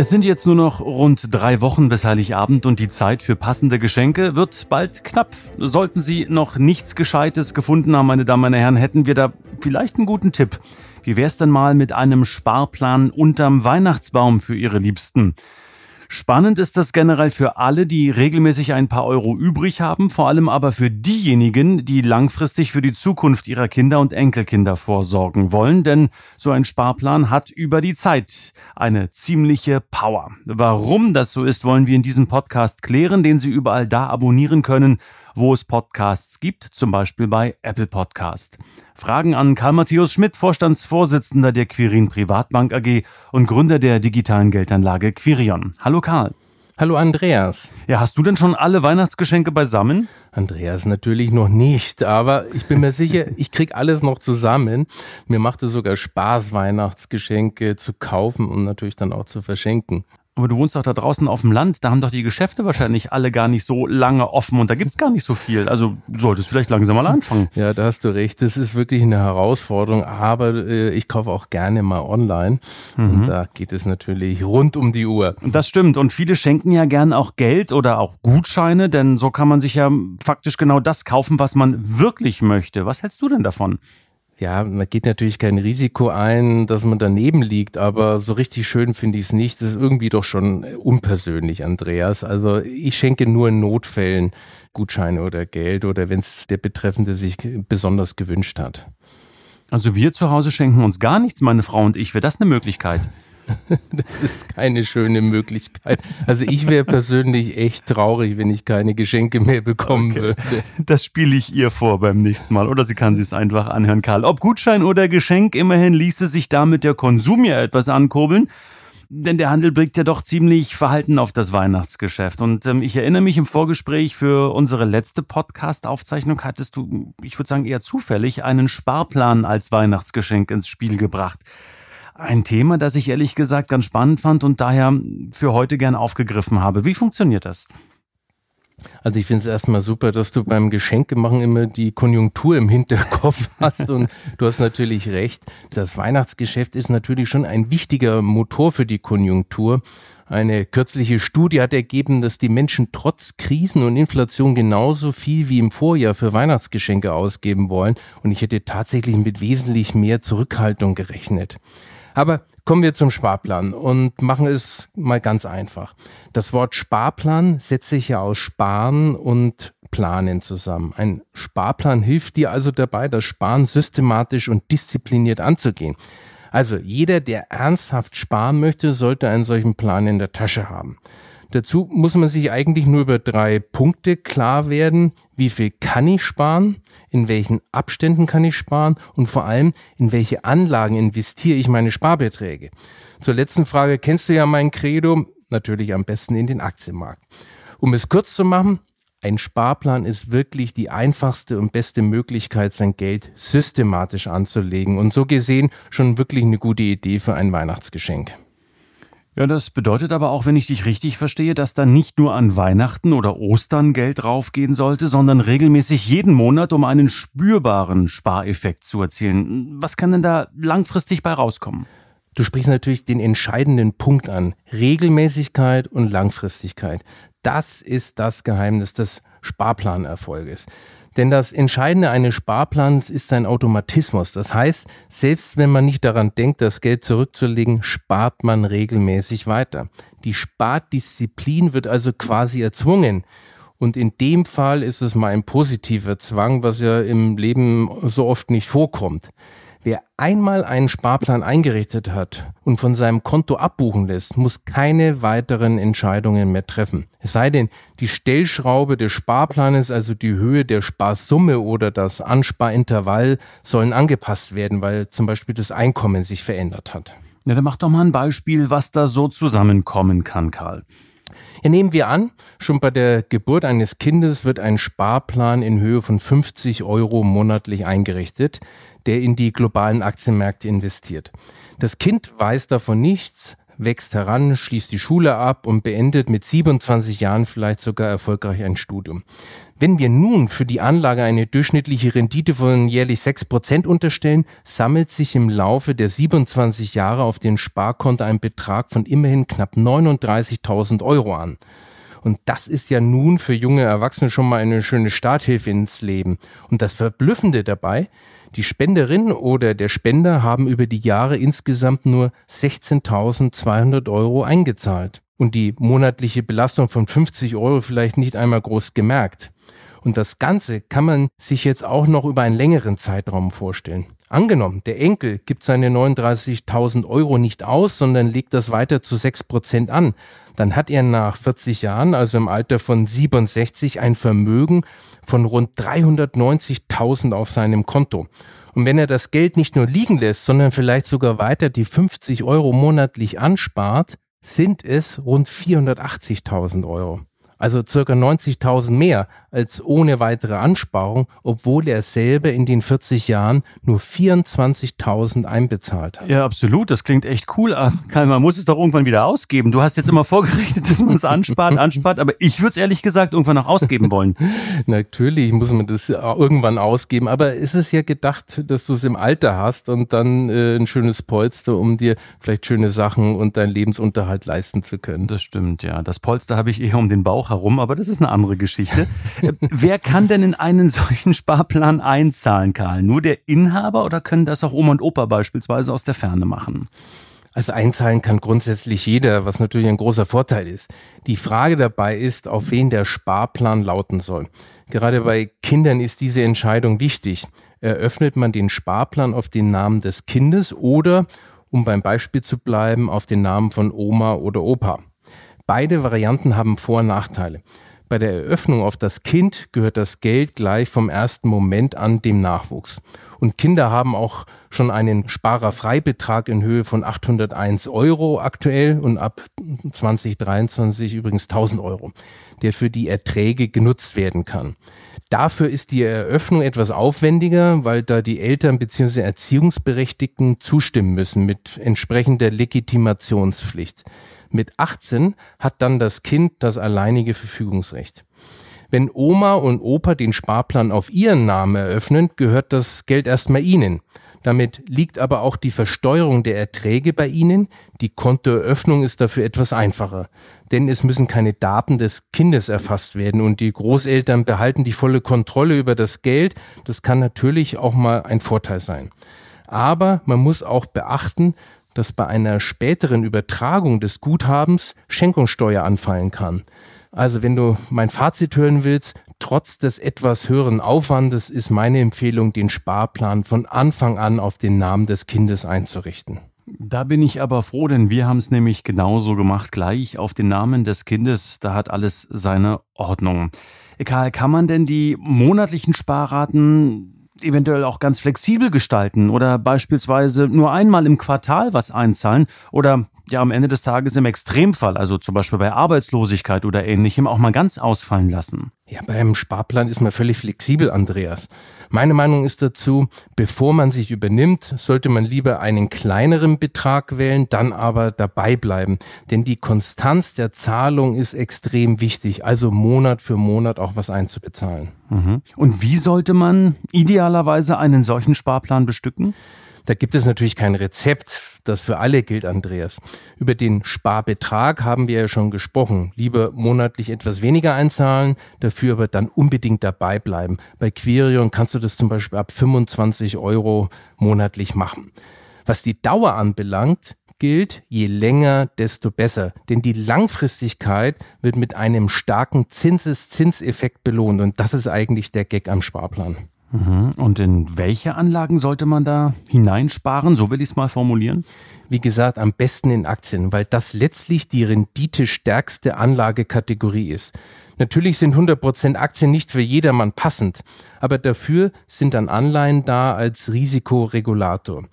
Es sind jetzt nur noch rund drei Wochen bis Heiligabend und die Zeit für passende Geschenke wird bald knapp. Sollten Sie noch nichts Gescheites gefunden haben, meine Damen und Herren, hätten wir da vielleicht einen guten Tipp. Wie wär's denn mal mit einem Sparplan unterm Weihnachtsbaum für Ihre Liebsten? Spannend ist das generell für alle, die regelmäßig ein paar Euro übrig haben, vor allem aber für diejenigen, die langfristig für die Zukunft ihrer Kinder und Enkelkinder vorsorgen wollen, denn so ein Sparplan hat über die Zeit eine ziemliche Power. Warum das so ist, wollen wir in diesem Podcast klären, den Sie überall da abonnieren können, wo es Podcasts gibt, zum Beispiel bei Apple Podcast. Fragen an Karl Matthäus Schmidt, Vorstandsvorsitzender der Quirin Privatbank AG und Gründer der digitalen Geldanlage Quirion. Hallo Karl. Hallo Andreas. Ja, hast du denn schon alle Weihnachtsgeschenke beisammen? Andreas natürlich noch nicht, aber ich bin mir sicher, ich krieg alles noch zusammen. Mir macht es sogar Spaß, Weihnachtsgeschenke zu kaufen und natürlich dann auch zu verschenken. Aber du wohnst doch da draußen auf dem Land, da haben doch die Geschäfte wahrscheinlich alle gar nicht so lange offen und da gibt's gar nicht so viel. Also solltest vielleicht langsam mal anfangen. Ja, da hast du recht. Das ist wirklich eine Herausforderung, aber äh, ich kaufe auch gerne mal online mhm. und da geht es natürlich rund um die Uhr. Das stimmt und viele schenken ja gern auch Geld oder auch Gutscheine, denn so kann man sich ja faktisch genau das kaufen, was man wirklich möchte. Was hältst du denn davon? Ja, man geht natürlich kein Risiko ein, dass man daneben liegt, aber so richtig schön finde ich es nicht. Das ist irgendwie doch schon unpersönlich, Andreas. Also ich schenke nur in Notfällen Gutscheine oder Geld oder wenn es der Betreffende sich besonders gewünscht hat. Also wir zu Hause schenken uns gar nichts, meine Frau und ich. Wäre das eine Möglichkeit? Das ist keine schöne Möglichkeit. Also ich wäre persönlich echt traurig, wenn ich keine Geschenke mehr bekommen okay. würde. Das spiele ich ihr vor beim nächsten Mal. Oder sie kann sich es einfach anhören, Karl. Ob Gutschein oder Geschenk, immerhin ließe sich damit der Konsum ja etwas ankurbeln. Denn der Handel blickt ja doch ziemlich verhalten auf das Weihnachtsgeschäft. Und ähm, ich erinnere mich im Vorgespräch für unsere letzte Podcast-Aufzeichnung hattest du, ich würde sagen eher zufällig, einen Sparplan als Weihnachtsgeschenk ins Spiel gebracht. Ein Thema, das ich ehrlich gesagt ganz spannend fand und daher für heute gern aufgegriffen habe. Wie funktioniert das? Also ich finde es erstmal super, dass du beim Geschenkemachen immer die Konjunktur im Hinterkopf hast und du hast natürlich recht. Das Weihnachtsgeschäft ist natürlich schon ein wichtiger Motor für die Konjunktur. Eine kürzliche Studie hat ergeben, dass die Menschen trotz Krisen und Inflation genauso viel wie im Vorjahr für Weihnachtsgeschenke ausgeben wollen und ich hätte tatsächlich mit wesentlich mehr Zurückhaltung gerechnet. Aber kommen wir zum Sparplan und machen es mal ganz einfach. Das Wort Sparplan setzt sich ja aus Sparen und Planen zusammen. Ein Sparplan hilft dir also dabei, das Sparen systematisch und diszipliniert anzugehen. Also jeder, der ernsthaft sparen möchte, sollte einen solchen Plan in der Tasche haben. Dazu muss man sich eigentlich nur über drei Punkte klar werden. Wie viel kann ich sparen? In welchen Abständen kann ich sparen? Und vor allem, in welche Anlagen investiere ich meine Sparbeträge? Zur letzten Frage kennst du ja mein Credo. Natürlich am besten in den Aktienmarkt. Um es kurz zu machen, ein Sparplan ist wirklich die einfachste und beste Möglichkeit, sein Geld systematisch anzulegen und so gesehen schon wirklich eine gute Idee für ein Weihnachtsgeschenk. Ja, das bedeutet aber auch, wenn ich dich richtig verstehe, dass da nicht nur an Weihnachten oder Ostern Geld draufgehen sollte, sondern regelmäßig jeden Monat, um einen spürbaren Spareffekt zu erzielen. Was kann denn da langfristig bei rauskommen? Du sprichst natürlich den entscheidenden Punkt an. Regelmäßigkeit und Langfristigkeit. Das ist das Geheimnis des Sparplanerfolges. Denn das Entscheidende eines Sparplans ist sein Automatismus. Das heißt, selbst wenn man nicht daran denkt, das Geld zurückzulegen, spart man regelmäßig weiter. Die Spardisziplin wird also quasi erzwungen. Und in dem Fall ist es mal ein positiver Zwang, was ja im Leben so oft nicht vorkommt. Wer einmal einen Sparplan eingerichtet hat und von seinem Konto abbuchen lässt, muss keine weiteren Entscheidungen mehr treffen. Es sei denn, die Stellschraube des Sparplanes, also die Höhe der Sparsumme oder das Ansparintervall, sollen angepasst werden, weil zum Beispiel das Einkommen sich verändert hat. Ja, dann mach doch mal ein Beispiel, was da so zusammenkommen kann, Karl. Ja, nehmen wir an, schon bei der Geburt eines Kindes wird ein Sparplan in Höhe von 50 Euro monatlich eingerichtet, der in die globalen Aktienmärkte investiert. Das Kind weiß davon nichts, wächst heran, schließt die Schule ab und beendet mit 27 Jahren vielleicht sogar erfolgreich ein Studium. Wenn wir nun für die Anlage eine durchschnittliche Rendite von jährlich 6% unterstellen, sammelt sich im Laufe der 27 Jahre auf den Sparkonto ein Betrag von immerhin knapp 39.000 Euro an. Und das ist ja nun für junge Erwachsene schon mal eine schöne Starthilfe ins Leben. Und das Verblüffende dabei, die Spenderin oder der Spender haben über die Jahre insgesamt nur 16.200 Euro eingezahlt und die monatliche Belastung von 50 Euro vielleicht nicht einmal groß gemerkt. Und das Ganze kann man sich jetzt auch noch über einen längeren Zeitraum vorstellen. Angenommen, der Enkel gibt seine 39.000 Euro nicht aus, sondern legt das weiter zu 6 Prozent an. Dann hat er nach 40 Jahren, also im Alter von 67, ein Vermögen von rund 390.000 auf seinem Konto. Und wenn er das Geld nicht nur liegen lässt, sondern vielleicht sogar weiter die 50 Euro monatlich anspart, sind es rund 480.000 Euro also circa 90.000 mehr als ohne weitere Ansparung, obwohl er selber in den 40 Jahren nur 24.000 einbezahlt hat. Ja, absolut. Das klingt echt cool. Ah, Karl, man muss es doch irgendwann wieder ausgeben. Du hast jetzt immer vorgerechnet, dass man es anspart, anspart, aber ich würde es ehrlich gesagt irgendwann noch ausgeben wollen. Natürlich muss man das irgendwann ausgeben, aber ist es ja gedacht, dass du es im Alter hast und dann äh, ein schönes Polster, um dir vielleicht schöne Sachen und deinen Lebensunterhalt leisten zu können. Das stimmt, ja. Das Polster habe ich eher um den Bauch herum, aber das ist eine andere Geschichte. Wer kann denn in einen solchen Sparplan einzahlen, Karl? Nur der Inhaber oder können das auch Oma und Opa beispielsweise aus der Ferne machen? Also einzahlen kann grundsätzlich jeder, was natürlich ein großer Vorteil ist. Die Frage dabei ist, auf wen der Sparplan lauten soll. Gerade bei Kindern ist diese Entscheidung wichtig. Eröffnet man den Sparplan auf den Namen des Kindes oder, um beim Beispiel zu bleiben, auf den Namen von Oma oder Opa? Beide Varianten haben Vor- und Nachteile. Bei der Eröffnung auf das Kind gehört das Geld gleich vom ersten Moment an dem Nachwuchs. Und Kinder haben auch schon einen Sparerfreibetrag in Höhe von 801 Euro aktuell und ab 2023 übrigens 1000 Euro, der für die Erträge genutzt werden kann. Dafür ist die Eröffnung etwas aufwendiger, weil da die Eltern bzw. Erziehungsberechtigten zustimmen müssen mit entsprechender Legitimationspflicht. Mit 18 hat dann das Kind das alleinige Verfügungsrecht. Wenn Oma und Opa den Sparplan auf ihren Namen eröffnen, gehört das Geld erstmal ihnen. Damit liegt aber auch die Versteuerung der Erträge bei Ihnen. Die Kontoeröffnung ist dafür etwas einfacher, denn es müssen keine Daten des Kindes erfasst werden und die Großeltern behalten die volle Kontrolle über das Geld. Das kann natürlich auch mal ein Vorteil sein. Aber man muss auch beachten, dass bei einer späteren Übertragung des Guthabens Schenkungssteuer anfallen kann. Also wenn du mein Fazit hören willst, trotz des etwas höheren Aufwandes ist meine Empfehlung, den Sparplan von Anfang an auf den Namen des Kindes einzurichten. Da bin ich aber froh, denn wir haben es nämlich genauso gemacht, gleich auf den Namen des Kindes. Da hat alles seine Ordnung. Karl, kann man denn die monatlichen Sparraten eventuell auch ganz flexibel gestalten oder beispielsweise nur einmal im Quartal was einzahlen oder ja am Ende des Tages im Extremfall, also zum Beispiel bei Arbeitslosigkeit oder ähnlichem, auch mal ganz ausfallen lassen. Ja, beim Sparplan ist man völlig flexibel, Andreas. Meine Meinung ist dazu, bevor man sich übernimmt, sollte man lieber einen kleineren Betrag wählen, dann aber dabei bleiben. Denn die Konstanz der Zahlung ist extrem wichtig, also Monat für Monat auch was einzubezahlen. Mhm. Und wie sollte man idealerweise einen solchen Sparplan bestücken? Da gibt es natürlich kein Rezept, das für alle gilt, Andreas. Über den Sparbetrag haben wir ja schon gesprochen. Lieber monatlich etwas weniger einzahlen, dafür aber dann unbedingt dabei bleiben. Bei Quirion kannst du das zum Beispiel ab 25 Euro monatlich machen. Was die Dauer anbelangt, gilt, je länger, desto besser. Denn die Langfristigkeit wird mit einem starken Zinseszinseffekt belohnt. Und das ist eigentlich der Gag am Sparplan. Mhm. Und in welche Anlagen sollte man da hineinsparen? So will ich es mal formulieren. Wie gesagt, am besten in Aktien, weil das letztlich die renditestärkste Anlagekategorie ist. Natürlich sind 100% Aktien nicht für jedermann passend, aber dafür sind dann Anleihen da als Risikoregulator.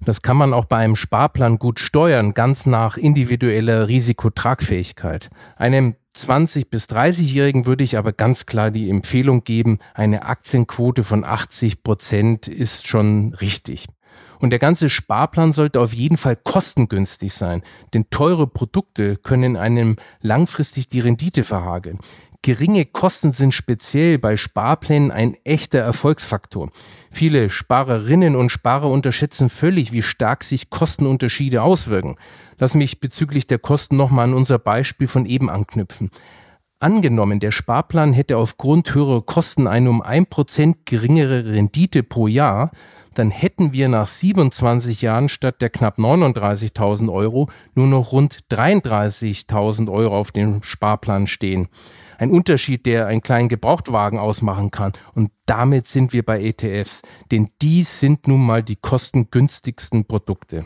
Das kann man auch bei einem Sparplan gut steuern, ganz nach individueller Risikotragfähigkeit. Einem 20 bis 30-Jährigen würde ich aber ganz klar die Empfehlung geben, eine Aktienquote von 80 Prozent ist schon richtig. Und der ganze Sparplan sollte auf jeden Fall kostengünstig sein, denn teure Produkte können einem langfristig die Rendite verhageln. Geringe Kosten sind speziell bei Sparplänen ein echter Erfolgsfaktor. Viele Sparerinnen und Sparer unterschätzen völlig, wie stark sich Kostenunterschiede auswirken. Lass mich bezüglich der Kosten nochmal an unser Beispiel von eben anknüpfen. Angenommen, der Sparplan hätte aufgrund höherer Kosten eine um ein Prozent geringere Rendite pro Jahr, dann hätten wir nach 27 Jahren statt der knapp 39.000 Euro nur noch rund 33.000 Euro auf dem Sparplan stehen. Ein Unterschied, der einen kleinen Gebrauchtwagen ausmachen kann. Und damit sind wir bei ETFs, denn dies sind nun mal die kostengünstigsten Produkte.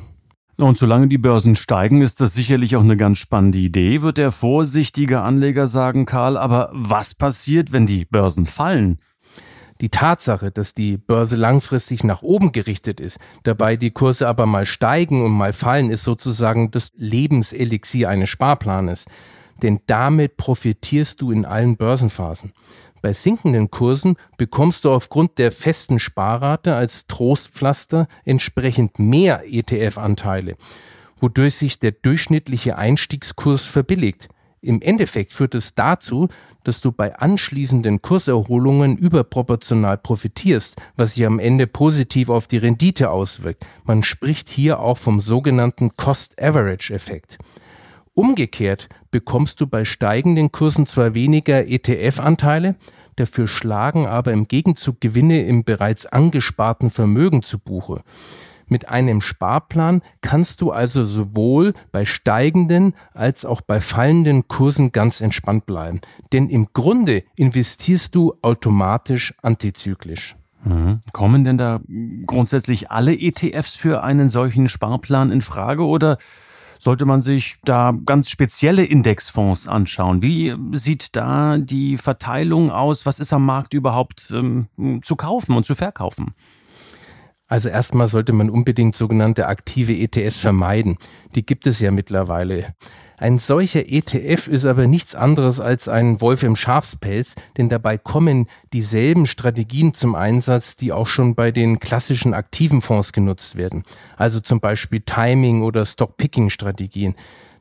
Und solange die Börsen steigen, ist das sicherlich auch eine ganz spannende Idee, wird der vorsichtige Anleger sagen, Karl. Aber was passiert, wenn die Börsen fallen? Die Tatsache, dass die Börse langfristig nach oben gerichtet ist, dabei die Kurse aber mal steigen und mal fallen, ist sozusagen das Lebenselixier eines Sparplanes. Denn damit profitierst du in allen Börsenphasen. Bei sinkenden Kursen bekommst du aufgrund der festen Sparrate als Trostpflaster entsprechend mehr ETF-Anteile, wodurch sich der durchschnittliche Einstiegskurs verbilligt. Im Endeffekt führt es dazu, dass du bei anschließenden Kurserholungen überproportional profitierst, was sich am Ende positiv auf die Rendite auswirkt. Man spricht hier auch vom sogenannten Cost-Average-Effekt. Umgekehrt bekommst du bei steigenden Kursen zwar weniger ETF-Anteile, dafür schlagen aber im Gegenzug Gewinne im bereits angesparten Vermögen zu Buche. Mit einem Sparplan kannst du also sowohl bei steigenden als auch bei fallenden Kursen ganz entspannt bleiben. Denn im Grunde investierst du automatisch antizyklisch. Mhm. Kommen denn da grundsätzlich alle ETFs für einen solchen Sparplan in Frage oder sollte man sich da ganz spezielle Indexfonds anschauen? Wie sieht da die Verteilung aus? Was ist am Markt überhaupt ähm, zu kaufen und zu verkaufen? Also erstmal sollte man unbedingt sogenannte aktive ETFs vermeiden. Die gibt es ja mittlerweile. Ein solcher ETF ist aber nichts anderes als ein Wolf im Schafspelz, denn dabei kommen dieselben Strategien zum Einsatz, die auch schon bei den klassischen aktiven Fonds genutzt werden. Also zum Beispiel Timing oder Stock-Picking-Strategien.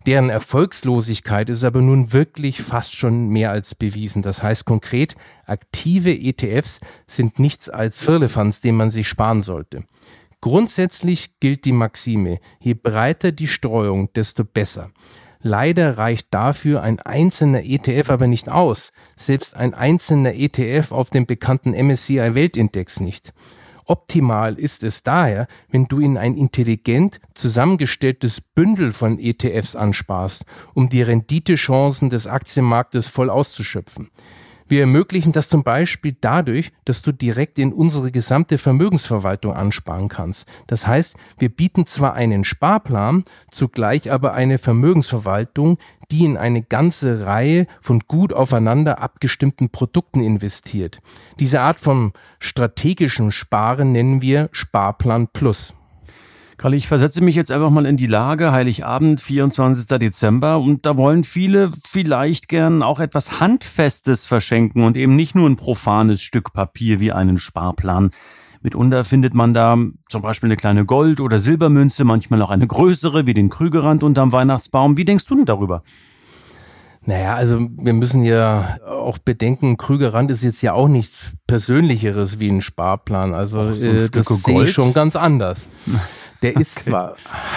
Deren Erfolgslosigkeit ist aber nun wirklich fast schon mehr als bewiesen. Das heißt konkret, aktive ETFs sind nichts als Firlefanz, den man sich sparen sollte. Grundsätzlich gilt die Maxime, je breiter die Streuung, desto besser. Leider reicht dafür ein einzelner ETF aber nicht aus, selbst ein einzelner ETF auf dem bekannten MSCI Weltindex nicht. Optimal ist es daher, wenn du in ein intelligent zusammengestelltes Bündel von ETFs ansparst, um die Renditechancen des Aktienmarktes voll auszuschöpfen. Wir ermöglichen das zum Beispiel dadurch, dass du direkt in unsere gesamte Vermögensverwaltung ansparen kannst. Das heißt, wir bieten zwar einen Sparplan, zugleich aber eine Vermögensverwaltung, die in eine ganze Reihe von gut aufeinander abgestimmten Produkten investiert. Diese Art von strategischem Sparen nennen wir Sparplan Plus. Karl, ich versetze mich jetzt einfach mal in die Lage, Heiligabend, 24. Dezember, und da wollen viele vielleicht gern auch etwas Handfestes verschenken und eben nicht nur ein profanes Stück Papier wie einen Sparplan. Mitunter findet man da zum Beispiel eine kleine Gold- oder Silbermünze, manchmal auch eine größere, wie den Krügerrand unterm Weihnachtsbaum. Wie denkst du denn darüber? Naja, also wir müssen ja auch bedenken, Krügerrand ist jetzt ja auch nichts Persönlicheres wie ein Sparplan. Also Ach, so ein äh, das sehe ich schon ganz anders. Der okay. ist zwar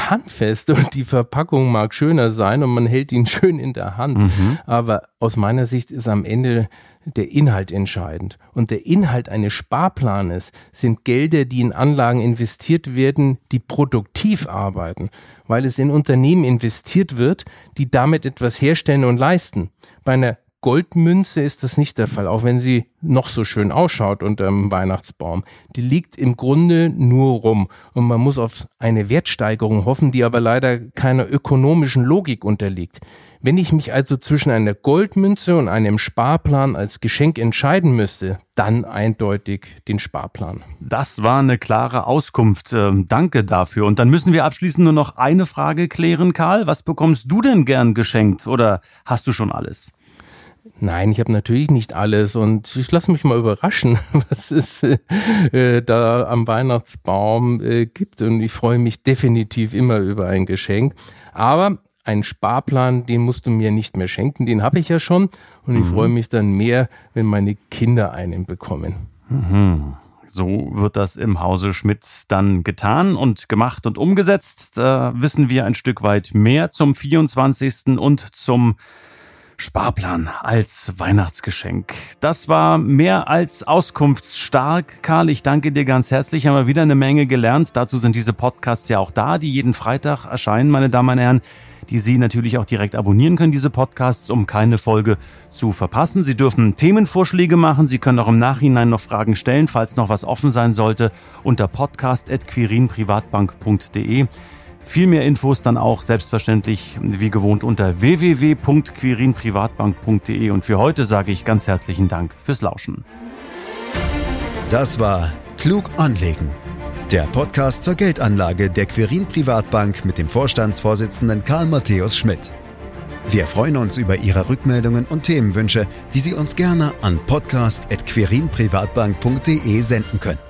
handfest und die Verpackung mag schöner sein und man hält ihn schön in der Hand, mhm. aber aus meiner Sicht ist am Ende der Inhalt entscheidend. Und der Inhalt eines Sparplanes sind Gelder, die in Anlagen investiert werden, die produktiv arbeiten, weil es in Unternehmen investiert wird, die damit etwas herstellen und leisten. Bei einer Goldmünze ist das nicht der Fall, auch wenn sie noch so schön ausschaut unter dem Weihnachtsbaum. Die liegt im Grunde nur rum und man muss auf eine Wertsteigerung hoffen, die aber leider keiner ökonomischen Logik unterliegt. Wenn ich mich also zwischen einer Goldmünze und einem Sparplan als Geschenk entscheiden müsste, dann eindeutig den Sparplan. Das war eine klare Auskunft. Ähm, danke dafür. Und dann müssen wir abschließend nur noch eine Frage klären, Karl. Was bekommst du denn gern geschenkt oder hast du schon alles? Nein, ich habe natürlich nicht alles und ich lasse mich mal überraschen, was es äh, da am Weihnachtsbaum äh, gibt und ich freue mich definitiv immer über ein Geschenk. Aber ein Sparplan, den musst du mir nicht mehr schenken, den habe ich ja schon und ich mhm. freue mich dann mehr, wenn meine Kinder einen bekommen. Mhm. So wird das im Hause Schmidt dann getan und gemacht und umgesetzt. Da wissen wir ein Stück weit mehr zum 24. und zum Sparplan als Weihnachtsgeschenk. Das war mehr als auskunftsstark. Karl, ich danke dir ganz herzlich. Haben wir wieder eine Menge gelernt. Dazu sind diese Podcasts ja auch da, die jeden Freitag erscheinen, meine Damen und Herren die Sie natürlich auch direkt abonnieren können, diese Podcasts, um keine Folge zu verpassen. Sie dürfen Themenvorschläge machen. Sie können auch im Nachhinein noch Fragen stellen, falls noch was offen sein sollte, unter podcast.quirinprivatbank.de. Viel mehr Infos dann auch selbstverständlich wie gewohnt unter www.quirinprivatbank.de. Und für heute sage ich ganz herzlichen Dank fürs Lauschen. Das war Klug anlegen. Der Podcast zur Geldanlage der Quirin Privatbank mit dem Vorstandsvorsitzenden Karl Matthäus Schmidt. Wir freuen uns über Ihre Rückmeldungen und Themenwünsche, die Sie uns gerne an podcast.querinprivatbank.de senden können.